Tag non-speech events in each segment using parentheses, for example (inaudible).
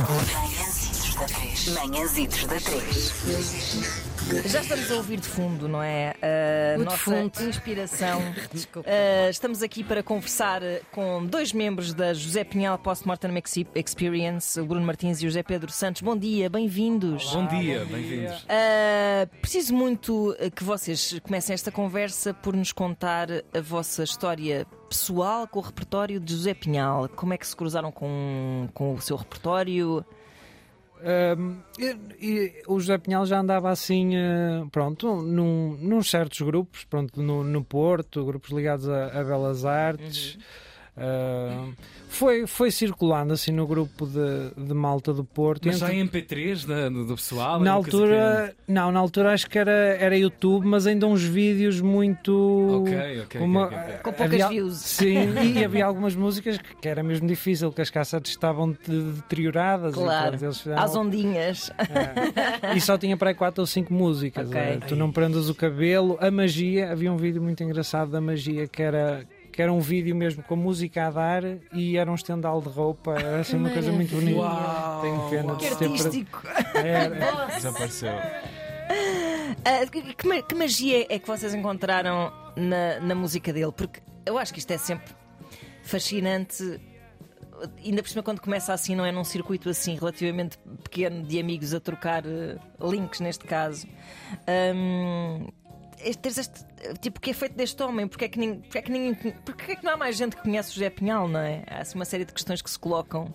Manhãzitos da 3. Manhãzitos da 3. Já estamos a ouvir de fundo, não é? A O nossa defunto. inspiração. (laughs) Desculpa. Uh, estamos aqui para conversar com dois membros da José Pinhal Postmortem Experience, o Bruno Martins e o José Pedro Santos. Bom dia, bem-vindos. Bom dia, bem-vindos. Uh, preciso muito uh, que vocês comecem esta conversa por nos contar a vossa história pessoal com o repertório de José Pinhal. Como é que se cruzaram com, com o seu repertório? E, e o José Pinhal já andava assim, eh, pronto, num, num certos grupos, pronto, no, no Porto, grupos ligados a, a Belas Artes. Uh, foi, foi circulando assim no grupo de, de Malta do Porto. Mas Entre- já em MP3 da- do, do pessoal? na altura, não, na altura acho que era, era YouTube, mas ainda uns vídeos muito. que- Ok, ok. uma- ok, ok. Com poucas havia- views. Sim, (laughs) e havia algumas músicas que, que era mesmo difícil, que as cassetes estavam de- deterioradas. Claro, eles fizeram- às ondinhas. é. E só tinha para aí 4 ou 5 músicas. É. Tu não prendas o cabelo. A magia, havia um vídeo muito engraçado da magia que era. Que era um vídeo mesmo com música a dar e era um estendal de roupa, era assim uma coisa muito bonita. Uau, Tenho pena uau. de (laughs) Que se ter per- artístico. Era- Desapareceu. Ah, que, que ma- que magia é que vocês encontraram na, na música dele? Porque eu acho que isto é sempre fascinante. Ainda por cima, quando começa assim, não é num circuito assim relativamente pequeno de amigos a trocar eh, links, neste caso. Este- teres este, tipo, o que é feito deste homem? Porque é, que ninguém, porque, é que ninguém, porque é que não há mais gente que conhece o José Pinhal, não é? Há assim, uma série de questões que se colocam.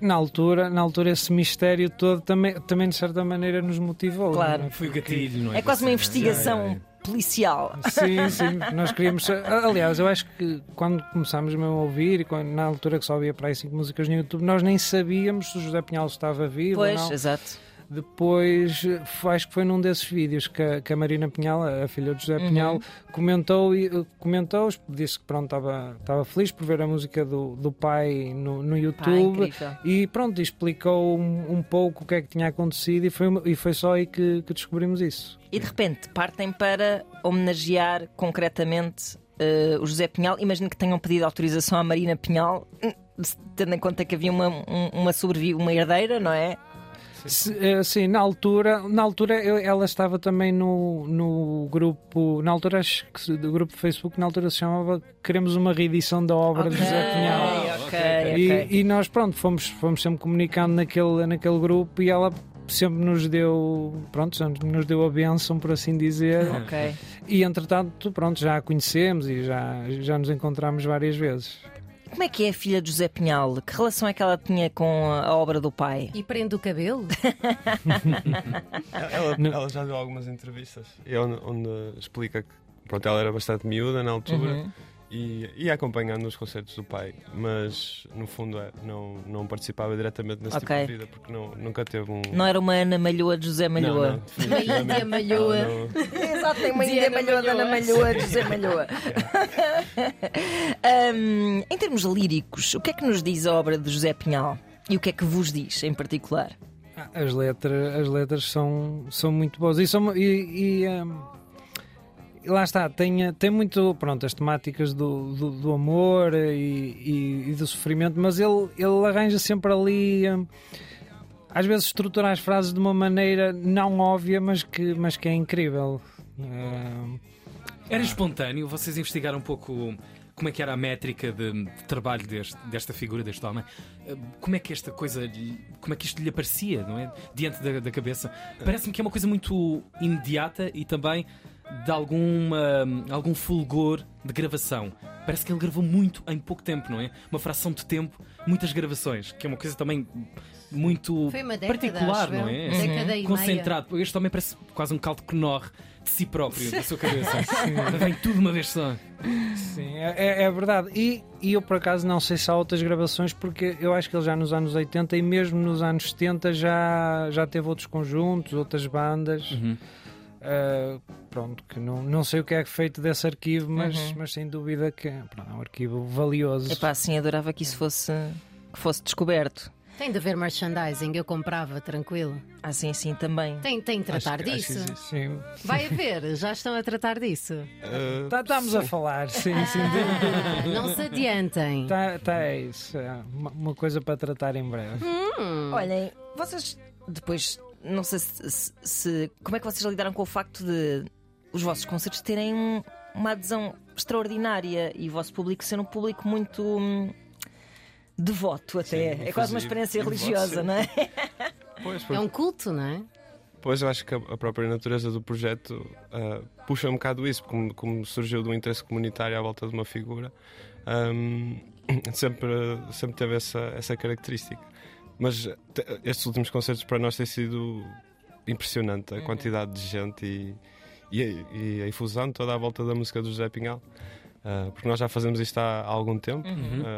Na altura, na altura, esse mistério todo também, também de certa maneira nos motivou. Claro. é? Foi o gatilho, não é? É quase uma investigação é, é. policial. Sim, (laughs) sim, nós queríamos. Aliás, eu acho que quando começámos mesmo a ouvir, e quando- na altura que só havia para aí cinco músicas no YouTube, nós nem sabíamos se o José Pinhal estava vivo ou Pois, exato. Depois, foi- acho que foi num desses vídeos que a, que a Marina Pinhal, a filha de José Uhum. Pinhal, comentou, e, eh, comentou, disse que pronto, estava, estava feliz por ver a música do, do pai no, no Pá, YouTube. incrível. e pronto, explicou um, um pouco o que é que tinha acontecido e foi, uma- e foi só aí que, que descobrimos isso. E de repente partem para homenagear concretamente eh, o José Pinhal. Imagino que tenham pedido autorização à Marina Pinhal, hum, tendo em conta que havia uma, um- uma sobrevi uma herdeira, não é? Eh, Sim, na altura, na altura eu- ela estava também no, no grupo, na altura acho que do grupo Facebook, na altura se chamava Queremos uma reedição da obra de José Pinhal. ok, Ah, ok, ok. ok. E, e nós, pronto, fomos, fomos sempre comunicando naquele, naquele grupo e ela sempre nos deu, pronto, sempre nos deu a bênção, por assim dizer. Ok. E entretanto, pronto, já a conhecemos e já, já nos encontramos várias vezes. Como é que é a filha de José Pinhal? Que relação é que ela tinha com a obra do pai? E prende o cabelo? Ela, ela já deu algumas entrevistas e onde, onde explica que pronto, ela era bastante miúda na altura Uhum. E ia acompanhando os concertos do pai, mas no fundo é, não, não participava diretamente nesse Ok. tipo de vida porque não, nunca teve um. Não era uma Ana Malhoa de José Malhoa? Não, não, definitivamente. Uma Índia Malhoa. Exato, tem uma Índia Ana Malhoa, de Ana Malhoa. De José Malhoa. Hum, (laughs) em termos líricos, o que é que nos diz a obra de José Pinhal? E o que é que vos diz em particular? Ah, As letras, as letras são, são muito boas e, são, e, e, e lá está, tem, tem muito pronto, as temáticas do, do, do amor e, e- e do sofrimento, mas ele, ele arranja sempre ali hum, às vezes estrutura as frases de uma maneira não óbvia, mas que, mas que é incrível. Hum, Era espontâneo? Vocês investigaram um pouco como é que era a métrica de, de trabalho deste- desta figura, deste homem? Eh, Como é que esta coisa, como é que isto lhe aparecia, não é? Diante da, da cabeça. Parece-me que é uma coisa muito imediata e também de alguma, algum fulgor de gravação. Parece que ele gravou muito em pouco tempo, não é? Uma fração de tempo, muitas gravações, que é uma coisa também muito década, particular, acho não é? Uma década e meia. Concentrado. Este homem parece quase um caldo que norre de si próprio, da sua cabeça. (laughs) Vem tudo uma vez só. Sim, é, é- é verdade. E, e eu por acaso não sei se há outras gravações, porque eu acho que ele já nos anos 80 e mesmo nos anos 70 já, já teve outros conjuntos, outras bandas. Uhum. Uh, pronto, que não, não sei o que é feito desse arquivo, mas, Uhum. mas sem dúvida que pronto, é um arquivo valioso. Epá, sim, adorava que isso fosse, que fosse descoberto. Tem de haver merchandising, eu comprava, tranquilo. Ah, sim, sim, também. Tem, tem de tratar Acho acho disso. existe. Sim. Vai (laughs) haver, já estão a tratar disso. Uh, Tá- Estamos a falar, sim, sim. Não se adiantem. Tá, tá é isso. é uma, uma coisa para tratar em breve. Olhem, vocês depois, não sei se, se- se- Como é que vocês lidaram com o facto de os vossos concertos terem um- uma adesão extraordinária e o vosso público ser um público muito. hum, devoto até. Sim, é quase uma experiência religiosa, não é? (laughs) pois, É porque- um culto, não é? Pois eu acho que a própria natureza do projeto ah, puxa um bocado isso, como, como surgiu do interesse comunitário à volta de uma figura, ahm, (clears throat) sempre, sempre teve essa, essa característica. Mas te- estes últimos concertos para nós têm sido impressionante a quantidade de gente e, e, a- e a infusão toda à volta da música do José Pinhal. Ah, porque nós já fazemos isto há, há algum tempo,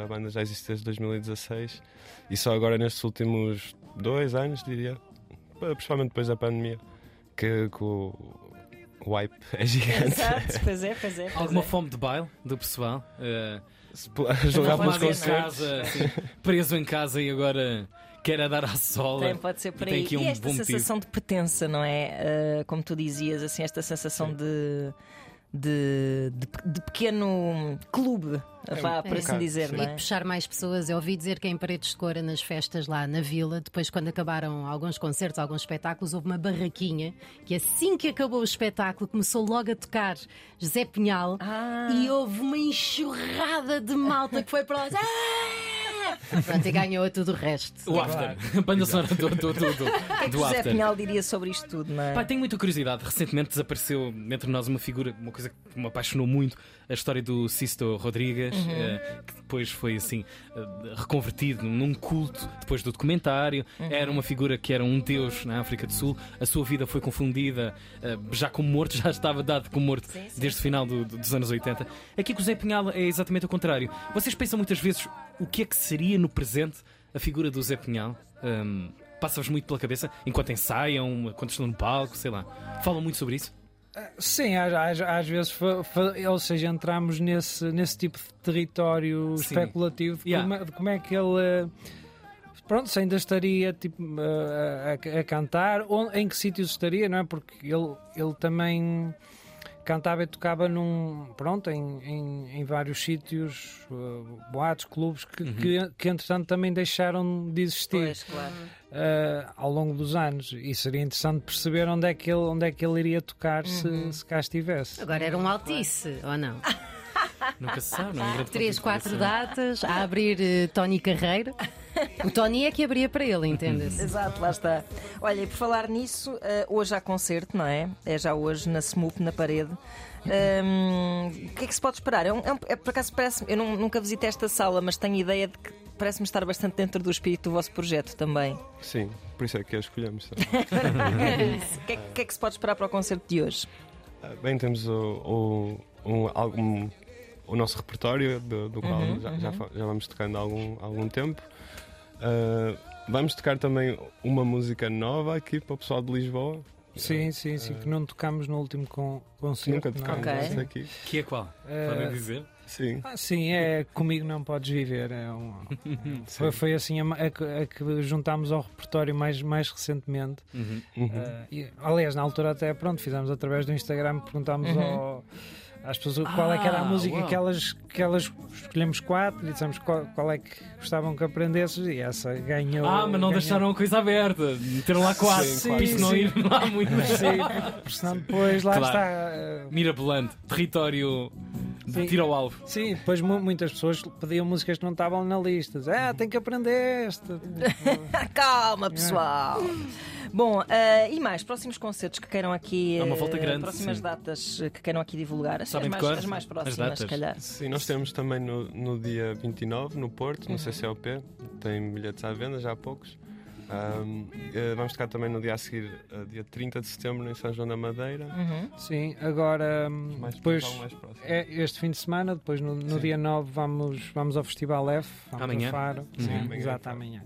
a banda já existe desde 2016 e só agora nestes últimos dois anos, diria, principalmente depois da pandemia, que, que o, o hype é gigante. Exato, pois é, pois é. Pois Alguma é. fome de baile do pessoal? Uh, jogar pelos concertos. casa, assim, preso em casa e agora quer a dar à sola. Tem, pode ser por E tem aí. aqui um e esta motivo. sensação de pertença, não é? Ah, como tu dizias, assim, esta sensação de, de, de, de pequeno clube, vá, por É. assim dizer, E não de é? puxar mais pessoas. Eu ouvi dizer que em Paredes de Cora, nas festas lá na vila, depois, quando acabaram alguns concertos, alguns espetáculos, houve uma barraquinha que assim que acabou o espetáculo começou logo a tocar José Pinhal Ah. e houve uma enxurrada de malta que foi para lá. (laughs) Pronto, e ganhou tudo o resto. O after. A banda sonora do, do, do, do, O que é do José after. Pinhal diria sobre isto tudo, não é? Pá, tenho muita curiosidade. Recentemente desapareceu entre nós uma figura, uma coisa que me apaixonou muito, a história do Sisto Rodrigues, Uhum. eh, que depois foi assim eh, reconvertido num culto depois do documentário. Uhum. Era uma figura que era um deus na África do Sul. A sua vida foi confundida eh, já como morto, (laughs) já estava dado como morto Sim, sim. desde o final do- do- dos anos 80. Aqui com o Zé Pinhal é exatamente o contrário. Vocês pensam muitas vezes o que é que seria no presente a figura do Zé Pinhal? Hum, Passa-vos muito pela cabeça enquanto ensaiam, quando estão no palco, sei lá. Falam muito sobre isso? Sim, às, às- vezes, fa- fa- ou seja, entramos nesse, nesse tipo de território Sim. especulativo de, Yeah. como, é- de como é que ele. eh, Pronto, se ainda estaria tipo, eh, a, a cantar, ou em que sítios estaria, não é? Porque ele, ele também cantava e tocava num, pronto, em, em, em vários sítios, eh, boatos, clubes, que, que, que entretanto também deixaram de existir Pois, claro. uh, ao longo dos anos e seria interessante perceber onde é que ele, onde é que ele iria tocar se, se cá estivesse. Agora era um altice, ou não? Nunca se sabe, não é? Um Três, quatro interrogação. datas a abrir eh, Tony Carreiro. O Tony é que abria para ele, entende-se? Exato, lá está. Olha, e por falar nisso, eh, hoje há concerto, não é? É já hoje na Smoop, na parede. Hum, o que é que se pode esperar? É, um- é um- é por acaso parece Eu nu- nunca visitei esta sala, mas tenho ideia de que parece-me estar bastante dentro do espírito do vosso projeto também. Sim, por isso é que a escolhemos. também. (laughs) O que, é, que- é que se pode esperar para o concerto de hoje? Ah, Bem, temos o, o, um, algum, o nosso repertório, do, do qual Uhum, já, já, fa- já vamos tocando há algum, algum tempo. Ah, vamos tocar também uma música nova aqui para o pessoal de Lisboa. Sim, sim, sim, que não tocámos no último con concerto. Nunca é? tocámos Ok. essa aqui. Que é qual? Eh, Podem dizer? Sim. Ah, sim, é Comigo Não Podes Viver. É um- (laughs) foi, foi assim a, a que- a que juntámos ao repertório mais, mais recentemente. Uhum. Uhum. Ah, e, aliás, na altura até pronto, fizemos através do Instagram, perguntámos ao- às pessoas qual é que era a Ah, música uau. que elas, que elas escolhemos quatro e dissemos qual, qual é que gostavam que aprendesses e essa ganhou. Ah, mas não ganhou. deixaram a coisa aberta. Meteram lá quatro. Sim, isto não ir lá muito. Sim, porque senão depois lá Claro. está. ah, (laughs) Mirabolante, território de Sim. tiro ao alvo. Sim, depois mu- muitas pessoas pediam músicas que não estavam na lista. Ah, tem que aprender esta. (laughs) Calma, pessoal! Bom, eh, e mais? Próximos concertos que queiram aqui. Há uma eh, volta grande, Próximas sim. datas eh, que queiram aqui divulgar. Assim, Sabem as, mais, cor? as mais As próximas, datas? se calhar. Sim, nós temos também no, no dia 29, no Porto, no CCOP. Tem bilhetes à venda, já há poucos. Eh, vamos tocar também no dia a seguir, eh, dia 30 de setembro, em São João da Madeira. Uhum. Sim, agora hum, Mais, depois algo mais próximo. é este fim de semana, depois no, no dia 9 vamos, vamos ao Festival F, vamos Amanhã? Faro. Sim, Sim, amanhã é exato, amanhã.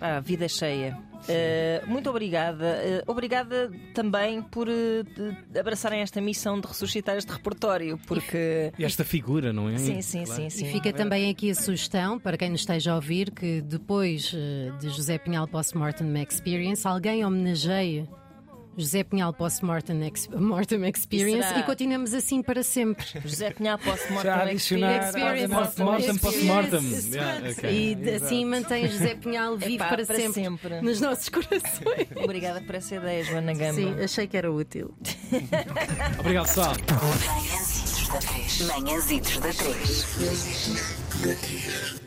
Ah, vida cheia. Uh, muito obrigada. Uh, obrigada também por uh, abraçarem esta missão de ressuscitar este repertório, porque. E esta figura, não é? Sim, sim, sim, sim. E fica também aqui a sugestão para quem nos esteja a ouvir que depois de José Pinhal Postmortem Experience, alguém homenageie José Pinhal Postmortem Ex Mortem Experience será? e continuamos assim para sempre. José Pinhal Post-Mortem adicionar- Experience. Postmortem, postmortem. Yeah, ok. E assim mantém José Pinhal vivo Epá, para, para sempre, sempre. nos nossos corações. Obrigada por essa ideia, Joana Gamba. Sim, achei que era útil. (laughs) Obrigado, pessoal. Manhãzitos da 3. Manhãzitos da 3.